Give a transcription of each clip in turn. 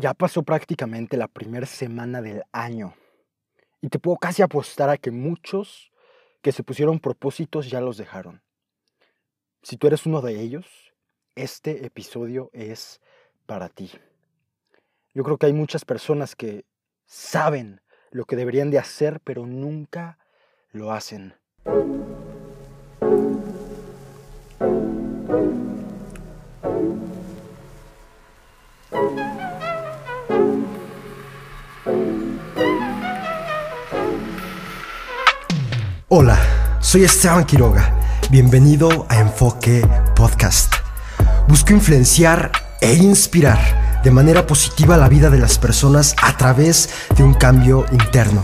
Ya pasó prácticamente la primera semana del año y te puedo casi apostar a que muchos que se pusieron propósitos ya los dejaron. Si tú eres uno de ellos, este episodio es para ti. Yo creo que hay muchas personas que saben lo que deberían de hacer, pero nunca lo hacen. Hola, soy Esteban Quiroga. Bienvenido a Enfoque Podcast. Busco influenciar e inspirar de manera positiva la vida de las personas a través de un cambio interno.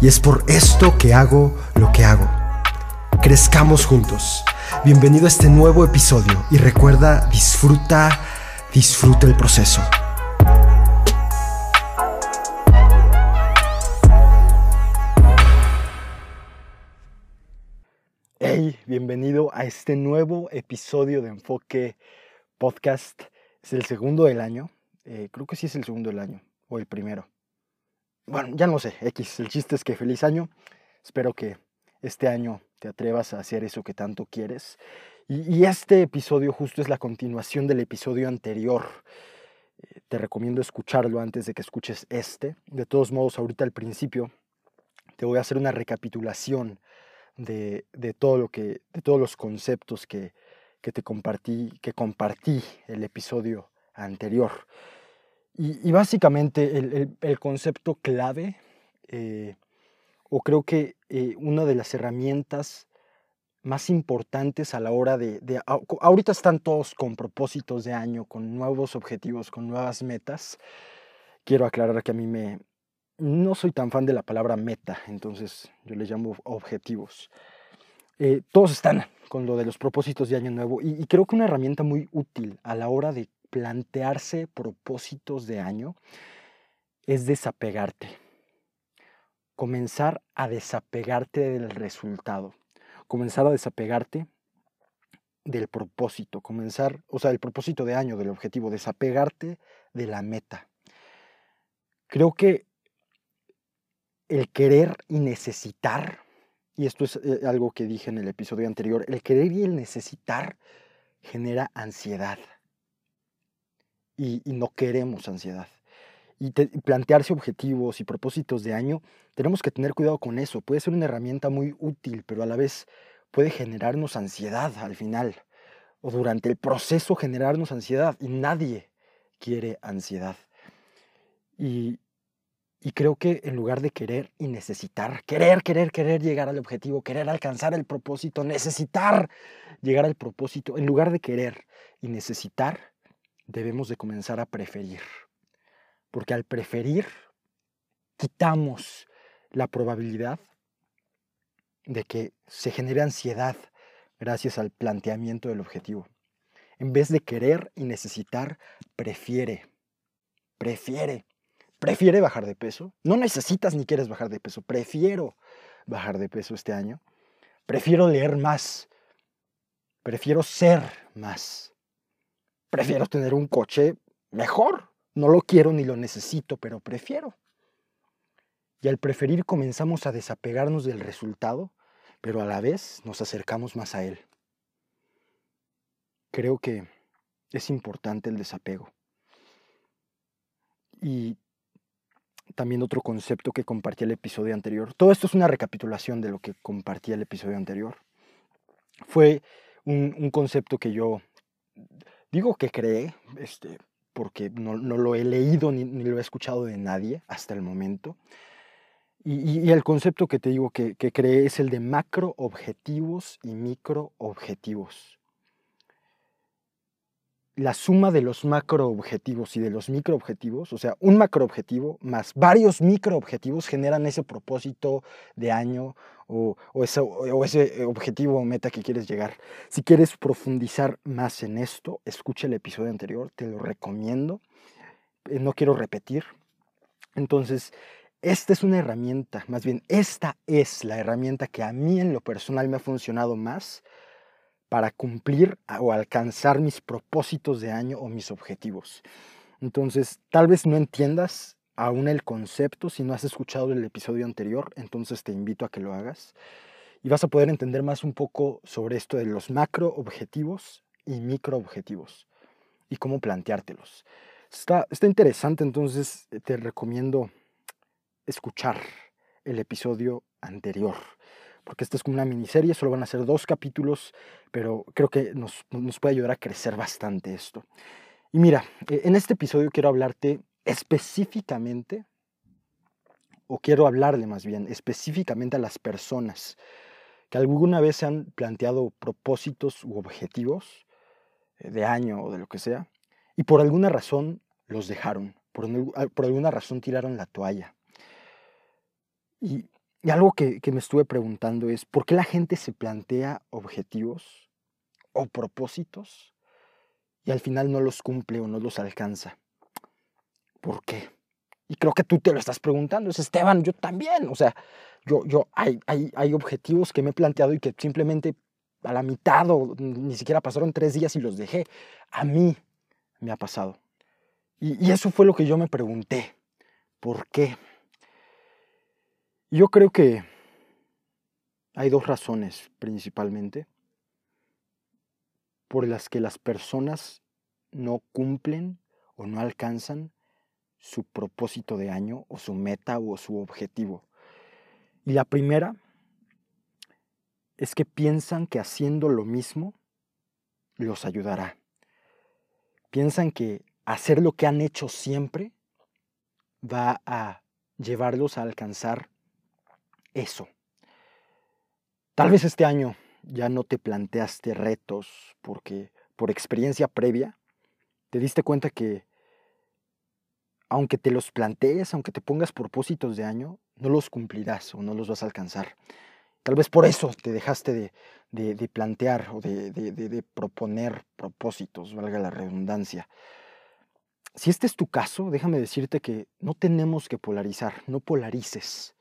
Y es por esto que hago lo que hago. Crezcamos juntos. Bienvenido a este nuevo episodio y recuerda, disfruta, disfruta el proceso. Bienvenido a este nuevo episodio de Enfoque Podcast. Es el segundo del año. Eh, creo que sí es el segundo del año. O el primero. Bueno, ya no sé. X. El chiste es que feliz año. Espero que este año te atrevas a hacer eso que tanto quieres. Y, este episodio justo es la continuación del episodio anterior. Eh, te recomiendo escucharlo antes de que escuches este. De todos modos, ahorita al principio te voy a hacer una recapitulación de, de, todo lo que, de todos los conceptos que, que te compartí, que compartí el episodio anterior. Y, básicamente el, el, el, concepto clave, eh, o creo que eh, una de las herramientas más importantes a la hora de, de, Ahorita están todos con propósitos de año, con nuevos objetivos, con nuevas metas. Quiero aclarar que a mí me, no soy tan fan de la palabra meta, entonces yo les llamo objetivos. Eh, todos están con lo de los propósitos de año nuevo y, creo que una herramienta muy útil a la hora de plantearse propósitos de año es desapegarte. Comenzar a desapegarte del resultado. Comenzar a desapegarte del propósito. Comenzar, o sea, del propósito de año, del objetivo. Desapegarte de la meta. Creo que el querer y necesitar, y esto es eh, algo que dije en el episodio anterior, el querer y el necesitar genera ansiedad. Y, no queremos ansiedad. Y, y, plantearse objetivos y propósitos de año, tenemos que tener cuidado con eso. Puede ser una herramienta muy útil, pero a la vez puede generarnos ansiedad al final. O durante el proceso generarnos ansiedad. Y nadie quiere ansiedad. Y, y creo que en lugar de querer y necesitar, querer, querer, querer llegar al objetivo, querer alcanzar el propósito, necesitar llegar al propósito, en lugar de querer y necesitar, debemos de comenzar a preferir. Porque al preferir, quitamos la probabilidad de que se genere ansiedad gracias al planteamiento del objetivo. En vez de querer y necesitar, prefiere, prefiere prefiere bajar de peso. No necesitas ni quieres bajar de peso. Prefiero bajar de peso este año. Prefiero leer más. Prefiero ser más. Prefiero tener un coche mejor. No lo quiero ni lo necesito, pero prefiero. Y al preferir comenzamos a desapegarnos del resultado, pero a la vez nos acercamos más a él. Creo que es importante el desapego. Y también otro concepto que compartí el episodio anterior. Todo esto es una recapitulación de lo que compartí el episodio anterior. Fue un, un concepto que yo digo que creé, este, porque no, no lo he leído ni, ni, lo he escuchado de nadie hasta el momento. Y, y el concepto que te digo que, que creé es el de macro objetivos y micro objetivos la suma de los macroobjetivos y de los microobjetivos, o sea, un macroobjetivo más varios microobjetivos generan ese propósito de año o, ese, objetivo o meta que quieres llegar. Si quieres profundizar más en esto, escucha el episodio anterior, te lo recomiendo. Eh, no quiero repetir. Entonces, esta es una herramienta, más bien, esta es la herramienta que a mí en lo personal me ha funcionado más para cumplir o alcanzar mis propósitos de año o mis objetivos. Entonces, tal vez no entiendas aún el concepto si no has escuchado el episodio anterior, entonces te invito a que lo hagas y vas a poder entender más un poco sobre esto de los macro objetivos y micro objetivos y cómo planteártelos. Está, está interesante, entonces te recomiendo escuchar el episodio anterior, porque esta es como una miniserie, solo van a ser dos capítulos, pero creo que nos, nos puede ayudar a crecer bastante esto. Y mira, e, en este episodio quiero hablarte específicamente, o quiero hablarle más bien, específicamente a las personas que alguna vez se han planteado propósitos u objetivos eh, de año o de lo que sea, y por alguna razón los dejaron, por, por alguna razón tiraron la toalla. Y, algo que, que me estuve preguntando es, ¿por qué la gente se plantea objetivos o propósitos y al final no los cumple o no los alcanza? ¿Por qué? Y creo que tú te lo estás preguntando. Es Esteban, yo también. O sea, yo, yo hay, hay, hay objetivos que me he planteado y que simplemente a la mitad o ni siquiera pasaron tres días y los dejé. A mí me ha pasado. Y, y eso fue lo que yo me pregunté. ¿Por qué? Yo creo que hay dos razones principalmente por las que las personas no cumplen o no alcanzan su propósito de año o su meta o su objetivo. Y la primera es que piensan que haciendo lo mismo los ayudará. Piensan que hacer lo que han hecho siempre va a llevarlos a alcanzar eso. Tal vez este año ya no te planteaste retos porque por experiencia previa te diste cuenta que aunque te los plantees, aunque te pongas propósitos de año, no los cumplirás o no los vas a alcanzar. Tal vez por eso te dejaste de, plantear o de, proponer propósitos, valga la redundancia. Si este es tu caso, déjame decirte que no tenemos que polarizar, no polarices.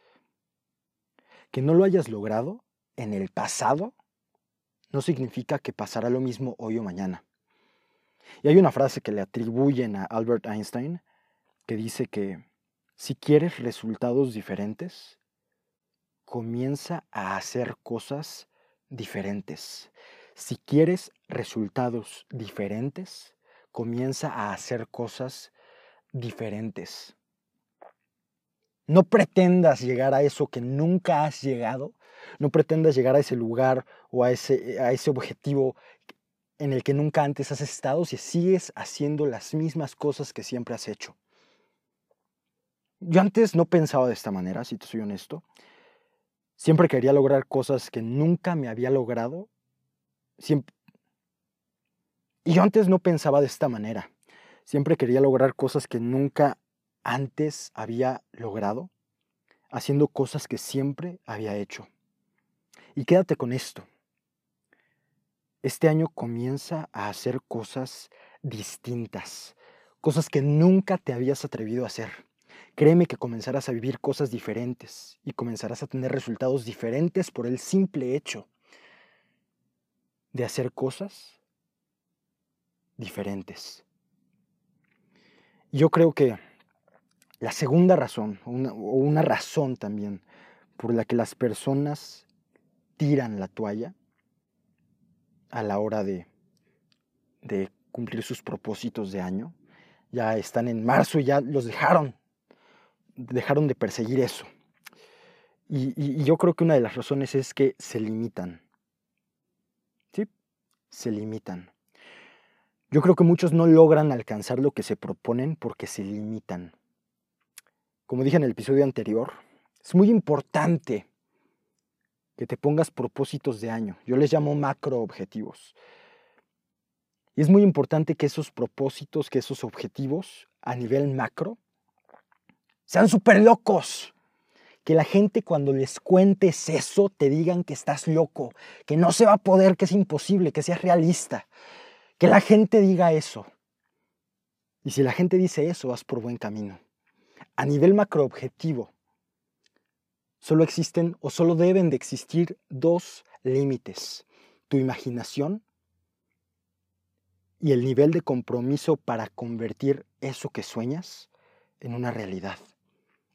Que no lo hayas logrado en el pasado no significa que pasará lo mismo hoy o mañana. Y hay una frase que le atribuyen a Albert Einstein que dice que si quieres resultados diferentes, comienza a hacer cosas diferentes. Si quieres resultados diferentes, comienza a hacer cosas diferentes. No pretendas llegar a eso que nunca has llegado. No pretendas llegar a ese lugar o a ese, a ese objetivo en el que nunca antes has estado si sigues haciendo las mismas cosas que siempre has hecho. Yo antes no pensaba de esta manera, si te soy honesto. Siempre quería lograr cosas que nunca me había logrado. Siempre... Y yo antes no pensaba de esta manera. Siempre quería lograr cosas que nunca antes había logrado, haciendo cosas que siempre había hecho. Y quédate con esto. Este año comienza a hacer cosas distintas, cosas que nunca te habías atrevido a hacer. Créeme que comenzarás a vivir cosas diferentes y comenzarás a tener resultados diferentes por el simple hecho de hacer cosas diferentes. Yo creo que la segunda razón, o una, razón también, por la que las personas tiran la toalla a la hora de, de cumplir sus propósitos de año, ya están en marzo y ya los dejaron dejaron de perseguir eso. Y, yo creo que una de las razones es que se limitan. ¿Sí? Se limitan. Yo creo que muchos no logran alcanzar lo que se proponen porque se limitan. Como dije en el episodio anterior, es muy importante que te pongas propósitos de año. Yo les llamo macro objetivos. Y es muy importante que esos propósitos, que esos objetivos a nivel macro, sean súper locos. Que la gente cuando les cuentes eso te digan que estás loco, que no se va a poder, que es imposible, que seas realista. Que la gente diga eso. Y si la gente dice eso, vas por buen camino. A nivel macroobjetivo, solo existen o solo deben de existir dos límites. Tu imaginación y el nivel de compromiso para convertir eso que sueñas en una realidad.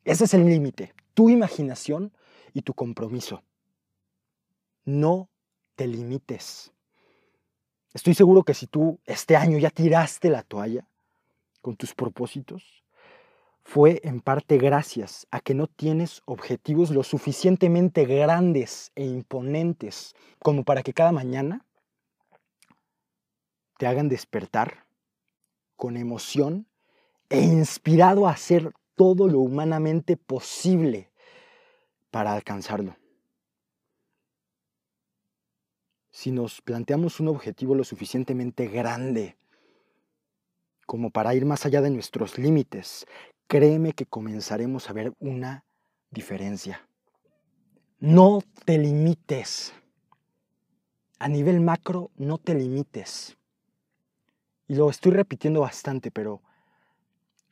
Ese es el límite, tu imaginación y tu compromiso. No te limites. Estoy seguro que si tú este año ya tiraste la toalla con tus propósitos, fue en parte gracias a que no tienes objetivos lo suficientemente grandes e imponentes como para que cada mañana te hagan despertar con emoción e inspirado a hacer todo lo humanamente posible para alcanzarlo. Si nos planteamos un objetivo lo suficientemente grande como para ir más allá de nuestros límites, créeme que comenzaremos a ver una diferencia. No te limites. A nivel macro, no te limites. Y lo estoy repitiendo bastante, pero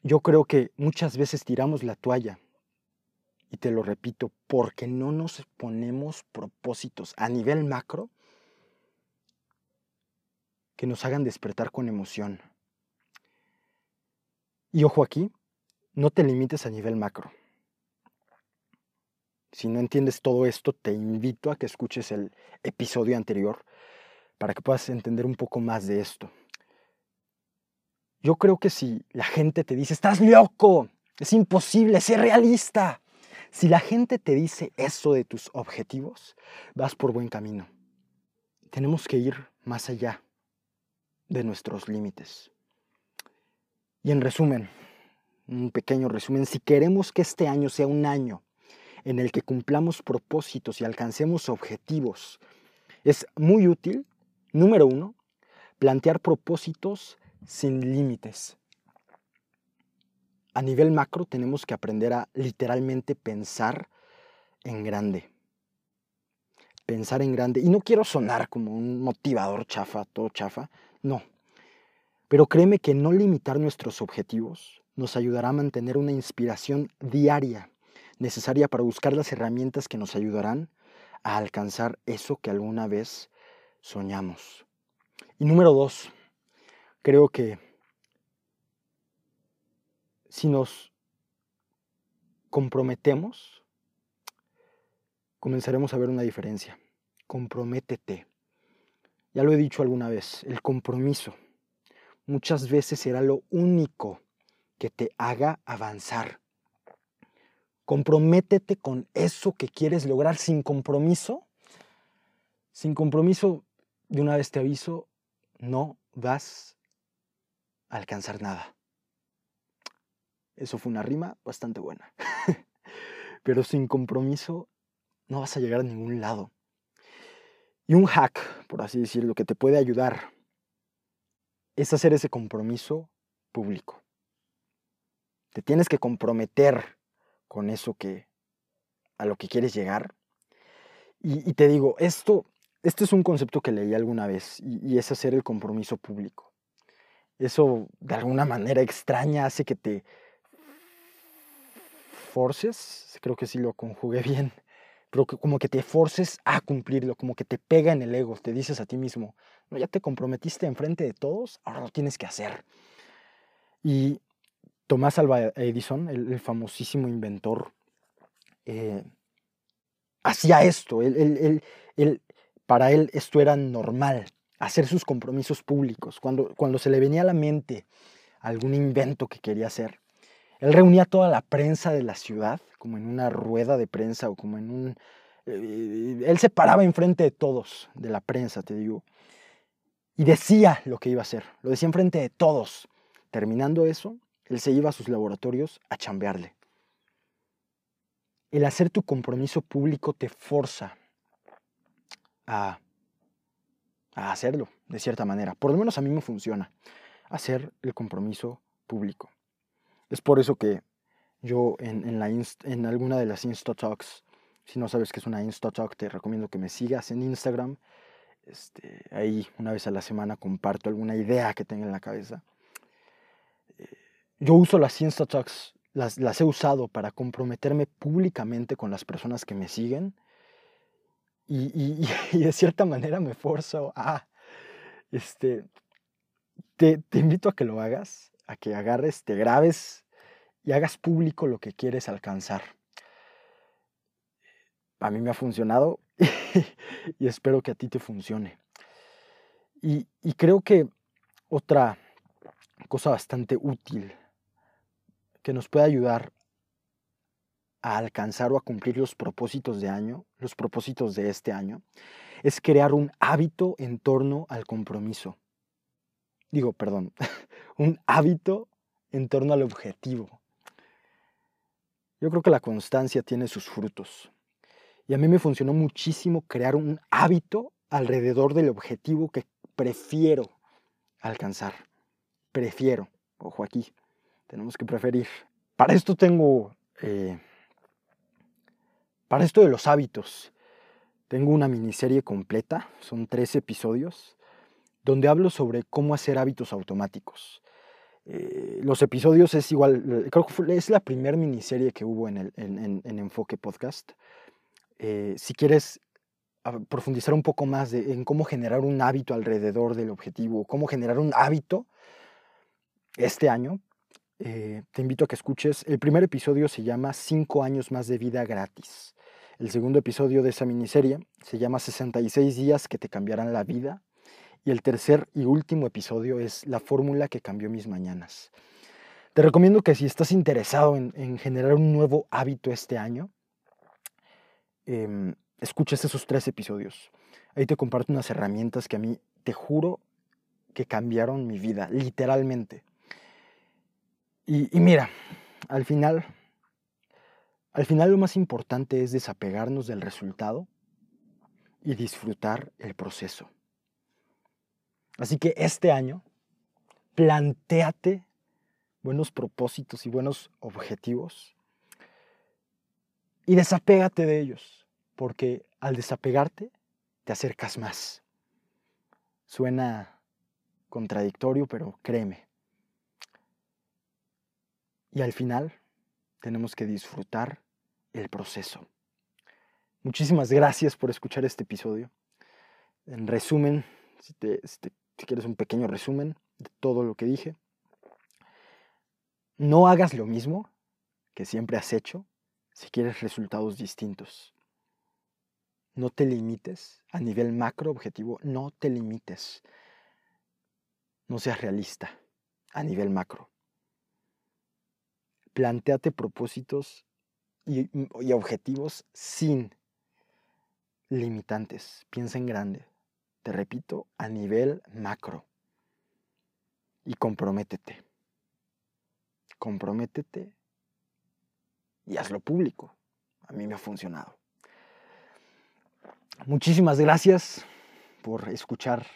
yo creo que muchas veces tiramos la toalla. Y te lo repito, porque no nos ponemos propósitos a nivel macro que nos hagan despertar con emoción. Y ojo aquí, no te limites a nivel macro. Si no entiendes todo esto, te invito a que escuches el episodio anterior para que puedas entender un poco más de esto. Yo creo que si la gente te dice, estás loco, es imposible, sé realista. Si la gente te dice eso de tus objetivos, vas por buen camino. Tenemos que ir más allá de nuestros límites. Y en resumen, un pequeño resumen, si queremos que este año sea un año en el que cumplamos propósitos y alcancemos objetivos, es muy útil, número uno, plantear propósitos sin límites. A nivel macro tenemos que aprender a literalmente pensar en grande. Pensar en grande. Y no quiero sonar como un motivador chafa, todo chafa, no. Pero créeme que no limitar nuestros objetivos nos ayudará a mantener una inspiración diaria necesaria para buscar las herramientas que nos ayudarán a alcanzar eso que alguna vez soñamos. Y número dos, creo que si nos comprometemos, comenzaremos a ver una diferencia. Comprométete. Ya lo he dicho alguna vez, el compromiso muchas veces será lo único que te haga avanzar. Comprométete con eso que quieres lograr sin compromiso. Sin compromiso, de una vez te aviso, no vas a alcanzar nada. Eso fue una rima bastante buena. Pero sin compromiso no vas a llegar a ningún lado. Y un hack, por así decirlo, que te puede ayudar es hacer ese compromiso público. Te tienes que comprometer con eso que a lo que quieres llegar. Y, te digo, esto, este es un concepto que leí alguna vez y, es hacer el compromiso público. Eso de alguna manera extraña hace que te forces, creo que sí lo conjugué bien, pero como que te forces a cumplirlo, como que te pega en el ego, te dices a ti mismo, no, ya te comprometiste enfrente de todos, ahora lo tienes que hacer. Y Tomás Alva Edison, el, famosísimo inventor, eh, hacía esto. para él esto era normal, hacer sus compromisos públicos. Cuando, cuando se le venía a la mente algún invento que quería hacer, él reunía toda la prensa de la ciudad, como en una rueda de prensa o como en un... Eh, él se paraba enfrente de todos, de la prensa, te digo, y decía lo que iba a hacer. Lo decía enfrente de todos. Terminando eso, él se iba a sus laboratorios a chambearle. El hacer tu compromiso público te forza a, hacerlo, de cierta manera. Por lo menos a mí me funciona, hacer el compromiso público. Es por eso que yo en alguna de las Insta Talks, si no sabes qué es una Insta Talk, te recomiendo que me sigas en Instagram. Este, ahí una vez a la semana comparto alguna idea que tenga en la cabeza yo uso las Insta Talks, las, las he usado para comprometerme públicamente con las personas que me siguen y, de cierta manera me forzo a, este, te, invito a que lo hagas, a que agarres, te grabes y hagas público lo que quieres alcanzar. A mí me ha funcionado y espero que a ti te funcione. Y, y creo que otra cosa bastante útil que nos puede ayudar a alcanzar o a cumplir los propósitos de año, los propósitos de este año, es crear un hábito en torno al compromiso. Digo, perdón, un hábito en torno al objetivo. Yo creo que la constancia tiene sus frutos. Y a mí me funcionó muchísimo crear un hábito alrededor del objetivo que prefiero alcanzar. Prefiero. Ojo aquí. Tenemos que preferir. Para esto tengo... Eh, para esto de los hábitos, tengo una miniserie completa, son tres episodios, donde hablo sobre cómo hacer hábitos automáticos. Eh, los episodios es igual, creo que es la primera miniserie que hubo en, el, en, Enfoque Podcast. Eh, si quieres profundizar un poco más en cómo generar un hábito alrededor del objetivo, cómo generar un hábito este año, eh, te invito a que escuches. El primer episodio se llama Cinco años más de vida gratis. El segundo episodio de esa miniserie se llama 66 días que te cambiarán la vida. Y el tercer y último episodio es La fórmula que cambió mis mañanas. Te recomiendo que si estás interesado en, generar un nuevo hábito este año, em, escuches esos tres episodios. Ahí te comparto unas herramientas que a mí, te juro, que cambiaron mi vida, literalmente. Y, mira, al final, al final lo más importante es desapegarnos del resultado y disfrutar el proceso. Así que este año, plantéate buenos propósitos y buenos objetivos y desapégate de ellos porque al desapegarte te acercas más. Suena contradictorio, pero créeme. Y al final tenemos que disfrutar el proceso. Muchísimas gracias por escuchar este episodio. En resumen, si, si quieres un pequeño resumen de todo lo que dije, no hagas lo mismo que siempre has hecho si quieres resultados distintos. No te limites a nivel macro objetivo, no te limites. No seas realista a nivel macro. Plantéate propósitos y, y objetivos sin limitantes. Piensa en grande. Te repito, a nivel macro. Y comprométete. Comprométete y hazlo público. A mí me ha funcionado. Muchísimas gracias por escuchar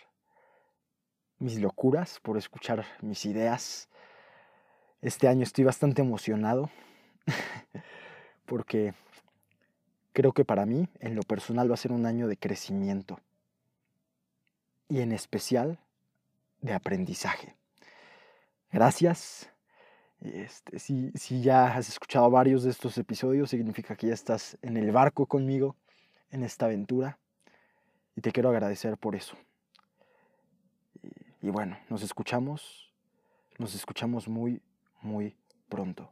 mis locuras, por escuchar mis ideas. Este año estoy bastante emocionado porque creo que para mí, en lo personal, va a ser un año de crecimiento y en especial de aprendizaje. Gracias. Este, si, si ya has escuchado varios de estos episodios, significa que ya estás en el barco conmigo en esta aventura y te quiero agradecer por eso. Y, y bueno, nos escuchamos, nos escuchamos muy, muy pronto.